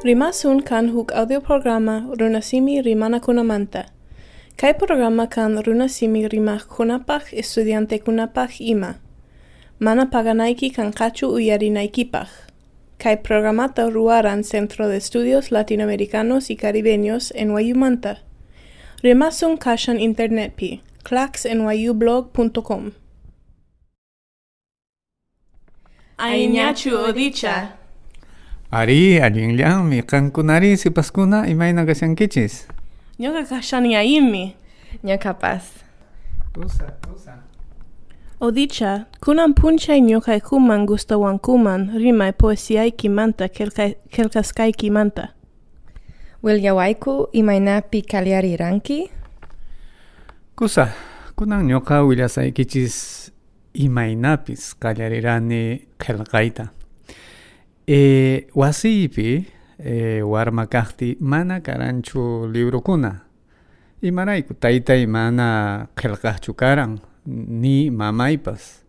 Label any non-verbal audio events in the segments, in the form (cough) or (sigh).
Rimasun kan huk audio programa runasimi rimana kunamanta. Kai programa kan runasimi rimah kunapach estudiante kunapach ima. Mana paganaiki kan kachu uyarinaikipach. Kai programata ruaran Centro de Estudios Latinoamericanos y Caribeños en Wayumanta. Rimasun kashan internet pi claxnyublog.com Ainyachu odicha. Ari, allinllan, mi kankunari sipaskuna imayna kasyankichis. Ñoka kashan yaimi. Ñuqapas. Usa, usa. Odicha, kunan punchay ñoqaykuman gustawankuman rimay poesiaykimanta kelkay- kelkaskaykimanta. Willawayku imaynapi kallariranki? Kusa, kunan ñoqa willasaykichis imaynapis qallarirani qillqayta. E, wasiypi e, warma kaqti mana karanchu librokuna. Imarayku taytay mana qillqaqchu karan ni mamaypas.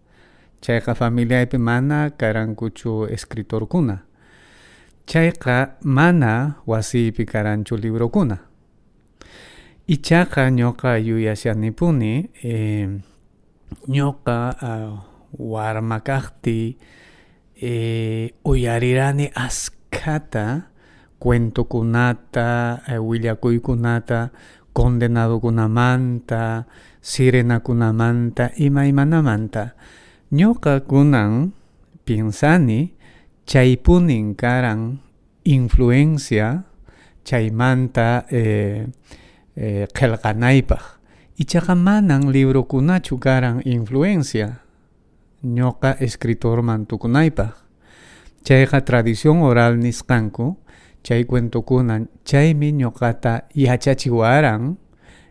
Chayqa familiaypi mana karankuchu escritorkuna. Chayqa mana wasiypi karanchu librokuna. Ichaqa ñoqa yuyashanipuni eh, ñoqa uh, warma eh, uyarirani askata cuentokunata, eh, willakuykunata, condenadokunamanta, sirenakunamanta, ima imanamanta. Ñoqa kunan piensani chaypunin karan influencia chaymanta eh, eh, qillqanaypaq. Ichaqa manan librokunachu karan influencia ñoqa escritorman tukunaypaq. Chayqa tradición oral nisqanku, chay cuentokuna chaymi ñoqata yachachiwaran.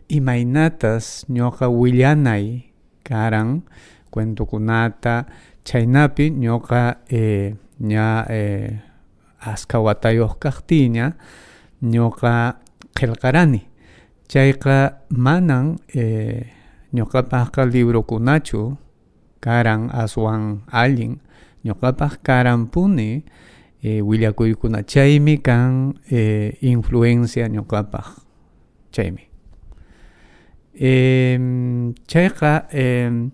Imaynatas ñoqa willanay karan. Cuentokunata chaynapi ñoqa eh, ña eh, aska watayuq kaqtiña ñoqa qillqarani manan eh, ñuqapaqqa librokunachu karan aswan allin. Ñuqapaq karanpuni eh, willakuykuna chaymi kan eh, influencia ñuqapaq chaymi em, chayqa em,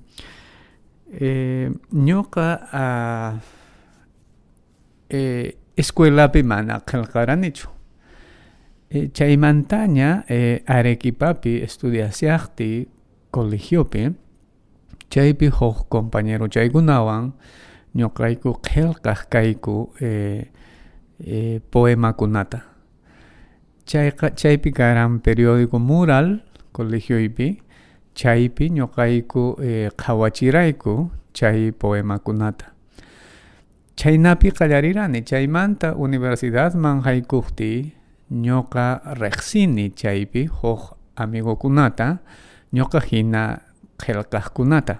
eh, ñuqa ah, eh, escuelapi mana qillqaranichu eh, chaymantaña eh, Arequipapi estudiasyaqti colegiopi chaypi huk compañero chaykunawan ñuqayku qillqaq kayku eh, eh, chaypi karan periódico mural colegioypi chaypi ñuqayku eh, qhawachirayku chay poemakunata. Chaynapi qallarirani chaymanta universidadman haykukti ñoqa riqsini chaypi huk amigokunata ñoqa hina qillqaqkunata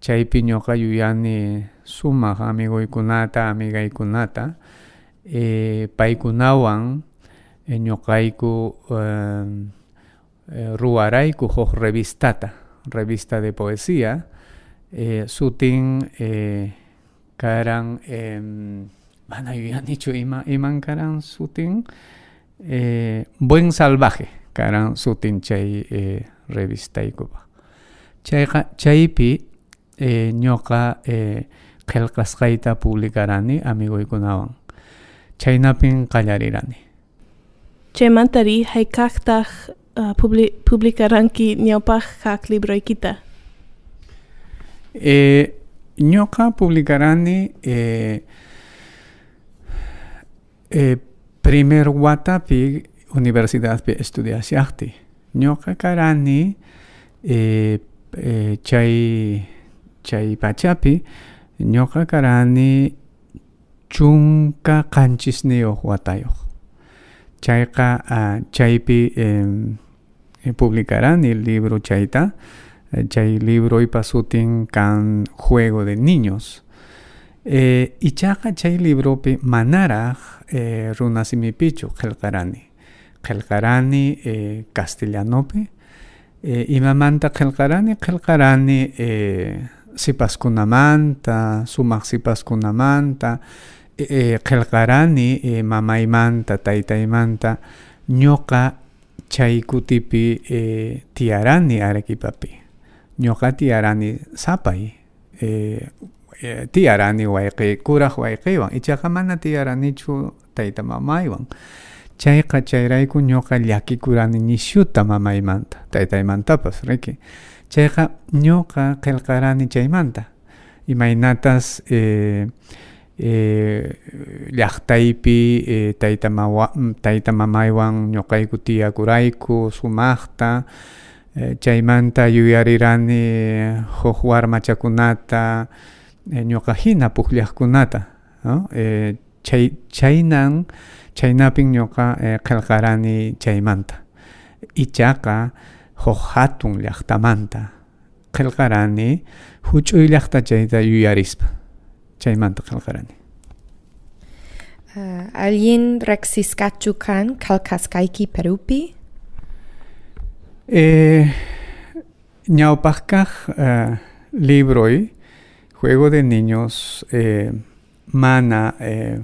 chaypi ñoqa yuyani sumaq amiguykunata amigaykunata eh, paykunawan eh, ñoqayku eh, eh, ruwarayku huk revistata revista de poesía. Eh, sutin eh, karan em, mana ima iman karan sutin eh, buen salvaje karan sutin chay eh, revistaykupa chayqa chaypi eh, ñoqa eh, qillqasqayta publicarani amiguykunawan chaynapin qallarirani. Chaymantari haykaqtaq uh, publi publicaranki ñawpaq kaq libroykita. Eh, ñoqa publicarani eh, eh, primer watapi universidadpi estudiasyaqti. Ñoqa karani eh, eh, chay chay pachapi ñoqa karani chunka qanchisniyuq watayuq. Chayqa ah, chaypi eh, publicarani el libro chayta. Eh, chay libroypa sutin kan juego de niños. Eh, ichaqa chay libropi manaraq eh, runasimipichu qillqarani qillqarani eh, castellanopi eh, imamanta qillqarani qillqarani eh, sipaskunamanta sumaq sipaskunamanta eh, qillqarani eh, mamaymanta taytaymanta ñuqa chay kutipi eh, tiyarani Arequipapi ñuqa tiyarani sapay eh, eh, tiyarani wayqi kuraq wayqiwan. Ichaqa mana tiyaranichu tayta mamaywan chayqa chayrayku ñuqa llakikurani nishuta mamaymanta taytaymantapas riki chayqa ñuqa qillqarani chaymanta imaynatas eh, eh, llaqtaypi eh, tayta, mawa, tayta mamaywan ñuqayku tiyakurayku eh, chaymanta yuyarirani huk warmachakunata eh, ñuqa hina ¿no? eh, chay, chaynapin ñuqa eh, qillqarani chaymanta. Ichaqa huk hatun llaqtamanta. Qillqarani huch'uy llaqta chayta yuyarispa. Chaymanta qillqarani Uh, ¿Alguien rexiscachu kan kalkaskaiki Perupi? Eh, ñawpajkaj uh, libroy juego de niños eh, mana eh,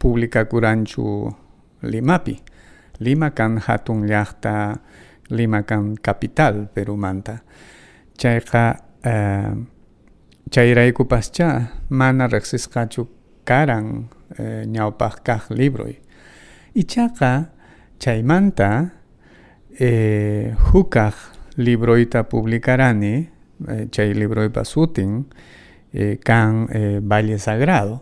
publicakuranchu limapi. Lima kan hatun llaqta lima kan capital perumanta chayqa uh, chayraykupaschá mana riqsisqachu karan eh, ñawpajkaj libroy. Ichaqa chaymanta eh, hukaj libroyta publicarani eh, chay libroypa sutin eh, kan eh, Valle Sagrado.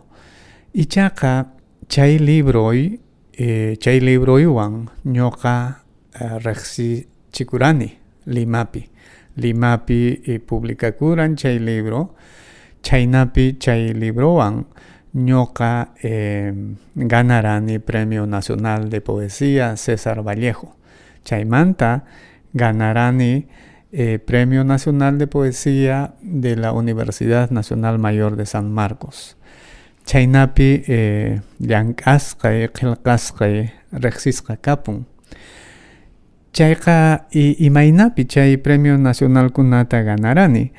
Ichaqa chay libroy eh, chay libroywan ñuqa eh, riqsichikurani limapi. Limapi eh, publicakuran chay libro. Chaynapi chay librowan ñuqa eh, ganarani Premio Nacional de Poesía César Vallejo. Chaymanta ganarani eh, Premio Nacional de Poesía de la Universidad Nacional Mayor de San Marcos chaynapi eh, llank'asqay qillqasqay riqsisqa kapun. Chayqa imaynapi chay Premio Nacional kunata ganarani.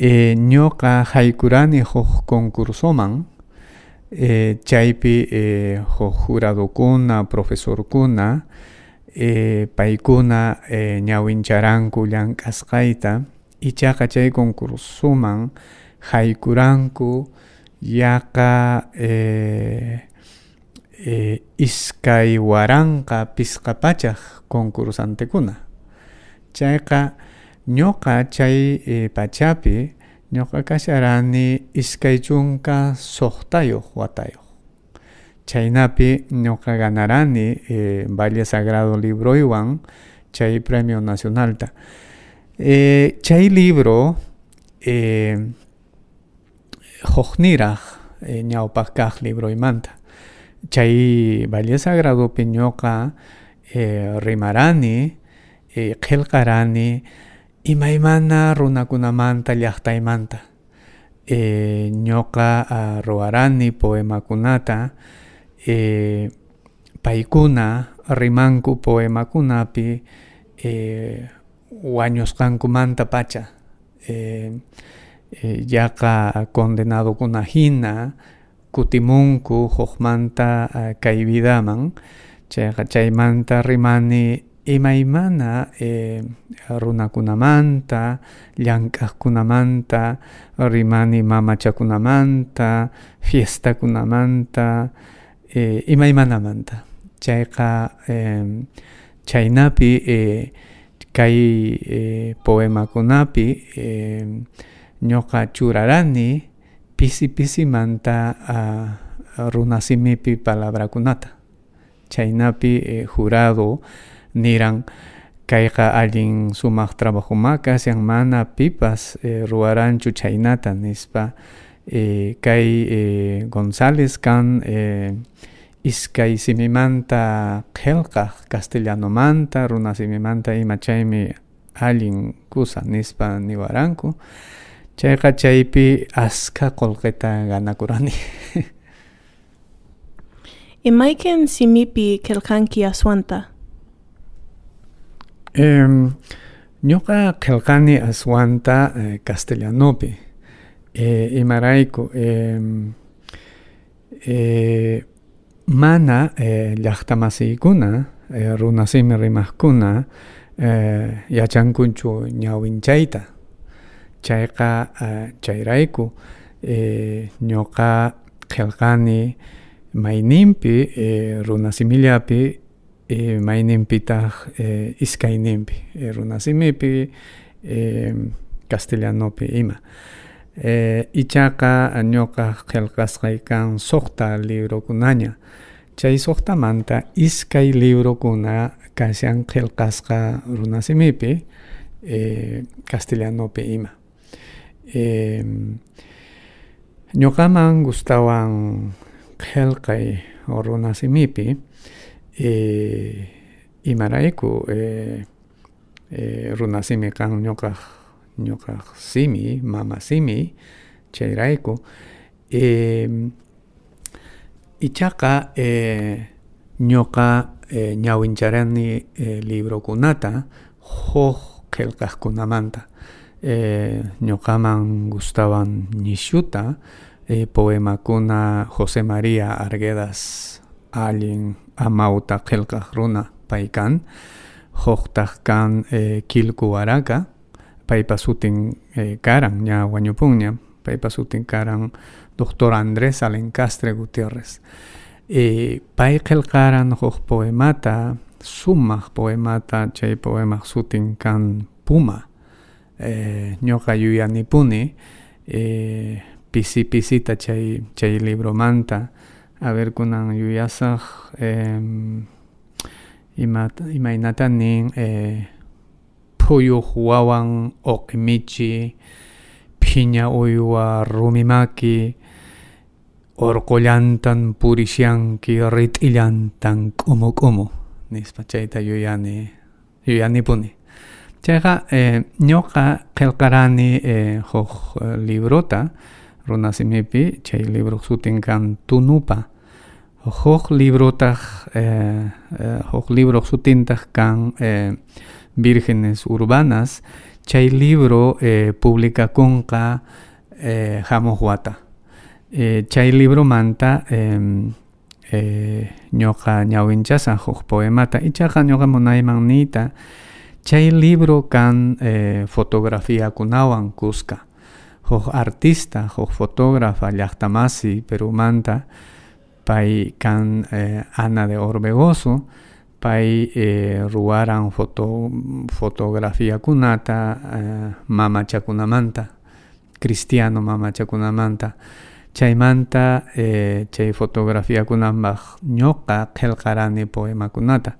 Eh, ñuqa haykurani huk concursoman. Eh, chaypi eh, huk juradokuna profesorkuna eh, paykuna eh, ñawincharanku llank'asqayta ichaqa chay concursoman haykuranku yaqa eh, eh, iskay waranqa pisqapachaq concursantekuna chayqa ñuqa chay eh, pachapi ñuqa kasharani iskay chunka suqtayuq watayuq chaynapi ñuqa ganarani eh, Valle Sagrado libroywan chay premio nacionalta. Eh, chay libro eh, hukniraq eh, ñawpajkaj libroymanta chay Valle Sagradopi ñuqa eh, rimarani eh, qillqarani imaymana runakunamanta llaqtaymanta. Ñuqa uh, ruwarani poemakunata. Paykuna rimanku poemakunapi. Wañusqankumanta pacha eh, eh, yaqa condenadokuna hina kutimunku hukmanta uh, kay vidaman chayqa chaymanta rimani imaymana eh, runakunamanta llank'aqkunamanta rimani mamachakunamanta fiestakunamanta eh, imaymanamanta chayqa eh, chaynapi eh, kay eh, poemakunapi eh, ñuqa churarani pisi pisimanta uh, runasimipi palabrakunata. Chaynapi eh, jurado niran kayqa allin sumaq trabajumaka sian mana pipas eh, ruwaranchu chaynata nispa. Eh, eh, González kan eh, iskay simimanta qillqaq castellanomanta runa simimanta ima chaymi allin kusa nispa niwaranku chayqa chaypi aska qullqita ganakurani (laughs) Imayken simipi qillqanki aswanta? Um, ñuqa qillqani aswanta eh, castellanopi eh, imarayku eh, eh, mana eh, llaqtamasiykuna eh, runasimi rimaqkuna eh, yachankunchu ñawinchayta chayqa eh, chayrayku eh, qillqani mayninpi eh, runasimillapi eh, mayninpitaq eh, runasimipi eh, castellanopi ima. Eh, ichaqa ñuqa qillqasqay kan suqta librokunaña chay suqtamanta iskay librokuna kashan qillqasqa runasimipi ima eh, ñuqaman gustawan qillqay runasimipi eh, imarayku eh, eh, ñuqaq ñuqaq simi mama simi chayrayku eh, ichaqa eh, ñuqa eh, ñawincharani eh, librokunata huk qillqaqkunamanta eh, ñuqaman gustawan nishuta eh, poemakuna José María Arguedas allin amauta qillqaq runa pay kan huktaj kan eh, Kilku Waraka paypa sutin eh, karan ña wañupunña paypa sutin karan doctor Andrés Alencastre Gutiérrez. Eh, pay qillqaran huk poemata sumaq poemata chay poemaq sutin kan Puma eh, ñuqa yuyanipuni eh, pisi pisita chay chay libromanta a ver kunan yuyasaq eh, imata imaynata nin eh, phuyuq wawan oqimichi phiña uywa rumimaki urqullantan purishanki rit'illantan k'umu k'umu nispa chayta yuyani chayqa eh, ñuqa qillqarani eh, huk eh, librota runasimipi chay libro sutin kan tunupa. Eh, eh, huk libro sutintaq kan eh, vírgenes urbanas chay libro publicakunqa hamuq wata eh, chay libro manta eh, ñuqa ñawinchasaq huk poemata. Munayman niyta chay libro kan eh, fotografiakunawan kuska. Huk artista huk fotógrafa llaqtamasi Perumanta. Pay kan eh, Ana de Orbegoso. Pay eh, ruwaran foto fotografiakunata eh, mamachakunamanta cristiano mamachakunamanta chaymanta eh, chay fotografiakunanpaq ñuqa qillqarani poemakunata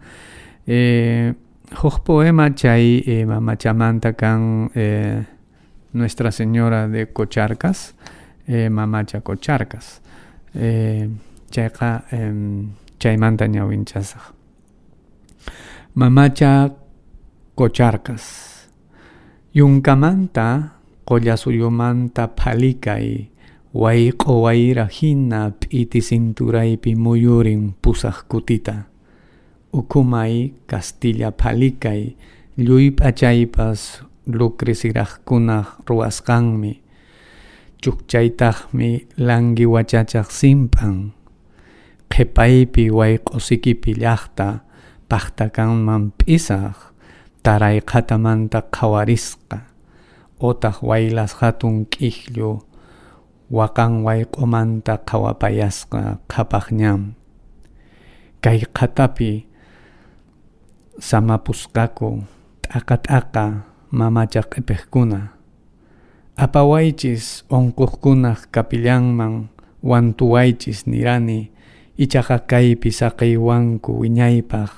eh, huk poema chay eh, mamachamanta kan eh, Nuestra Señora de Cocharcas eh, mamacha Cocharcas chayqa eh, chaymanta ñawinchasaq. Mamacha Cocharcas. Yunkamanta qollasullumanta phalikay wayqo wayra hina p'iti cinturaypi muyurin pusaq kutita ukumay Castilla phalikay lluy p'achaypas lucrisiraqkunaq ruwasqanmi chukchaytaqmi langi wachachaq simpan qhepaypi wayq'usikipi llaqta paqtakanman p'isaq tarayqatamanta qhawarisqa otaq waylas hatun k'ikllhu waqan wayq'umanta qhawapayasqa qhapaqñam. Kay qhatapi samapusqaku t'aqa t'aqa mamacha q'ipiqkuna apawaychis unquqkunaq kapillanman wantuwaychis nirani ichaqa kaypi saqiywanku wiñaypaq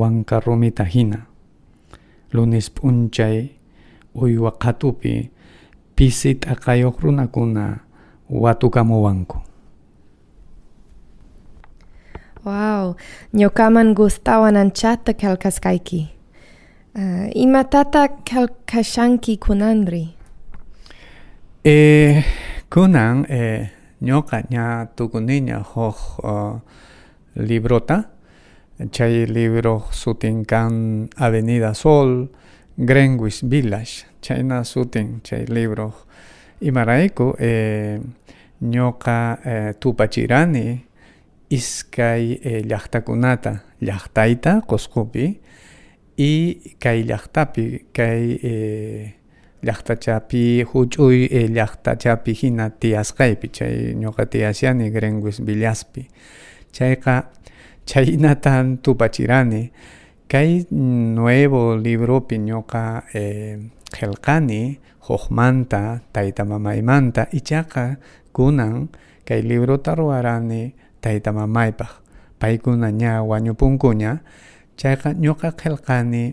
wanka rumita hina. Lunes p'unchay uywa qhatupi pisi t'aqayuq runakuna watukamuwanku Wow, ñuqaman gustawan anchata qillqasqayki. Uh, imatata qillqashanki kunanri? Eh, kunan eh, ñuqa ña tukuniña huk uh, librota chay libro sutin kan Avenida Sol Greenwich Village chayna sutin chay libro imarayku eh, ñoqa eh, tupachirani iskay eh, llaqtakunata llaqtayta qusqupi y kay llaqtapi kay eh, llaqtachapi huch'uy eh, llaqtachapi hina tiyasqaypi chay ñuqa tiyashani Grenguis Villaspi chayqa chaynatan tupachirani kay nuevo libropi ñuqa eh, qillqani hukmanta tayta mamaymanta ichaqa kunan kay librota ruwarani tayta mamaypaq paykuna ña wañupunkuña chayqa ñuqa qillqani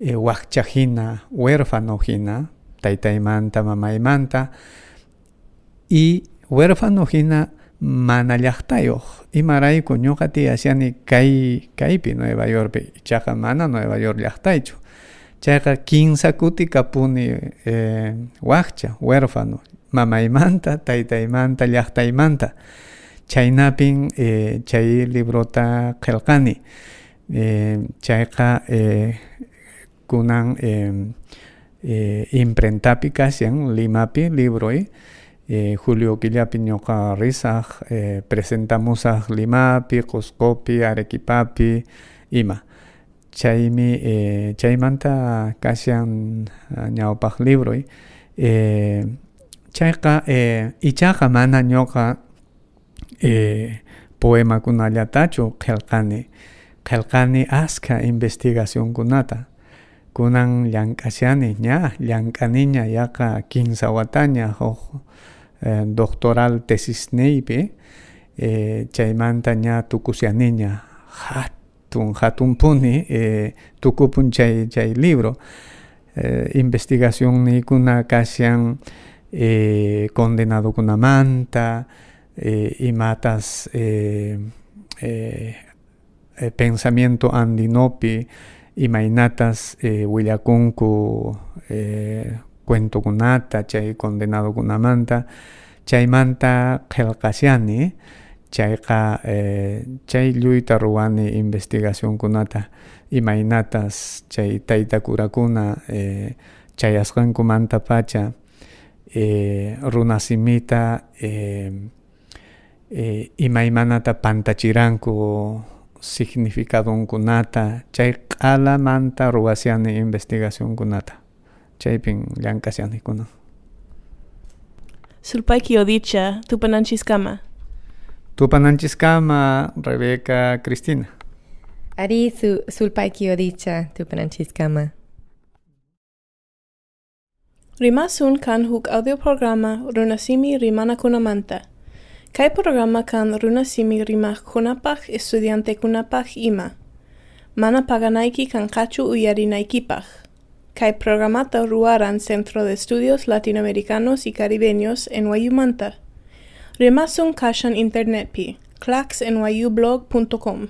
e, wakcha hina huérfano hina taytaymanta mamaymanta y huérfano hina mana llaqtayuq. Imarayku ñuqa tiyashani kay kaypi Nueva Yorkpi ichaqa mana Nueva York llaqtaychu. Chayqa kinsa kuti kapuni eh, wakcha huérfano mamaymanta taytaymanta llaqtaymanta chaynapin eh, chay librota qillqani eh, chayqa eh, kunan eh, eh, imprentapi kasyan limapi libroy eh, Julio killapi ñuqa risaq eh, presentamusaq limapi qusqupi arequipapi ima. Chaymi eh, chaymanta kasyan ñawpaq libroy eh, chayqa eh, ichaqa mana ñuqa eh, poemakunallatachu qillqani qillqani aska investigacionkunata kunan llank'ashani ña llank'aniña yaqa kinsa wataña huk eh, doctoral tesisniypi eh, chaymanta ña tukusyaniña hatun hatunpuni eh, tukupun chay chay libro. Eh, investigación niykuna kasyan eh, condenadokunamanta eh, imatas eh, eh, pensamiento andinopi imaynatas eh, willakunku eh, cuentokunata chay condenadokunamanta chaymanta qillqashani chayqa eh, chay lluyta ruwani investigacionkunata imaynatas chay taytakurakuna eh, chayasqankumanta pacha eh, runasimita eh, eh, imaymanata pantachiranku significadonkunata chay q'alamanta ruwasiani investigacionkunata chaypin llank'ashani kunan Sulpayki odicha tupananchiskama. tupananchiskama Rebeca Cristina Ari su sulpayki odicha tupananchiskama. Rimasun kan huk audioprograma runasimi rimana kunamanta. Kai programa kan runasimi rimah kunapach estudiante kunapach ima. Mana paganaiki kan kachu uyarinaikipach. Kai programata ruaran Centro de Estudios Latinoamericanos y Caribeños en Wayumanta. Rimasun kashan internet pi claxnyublog.com.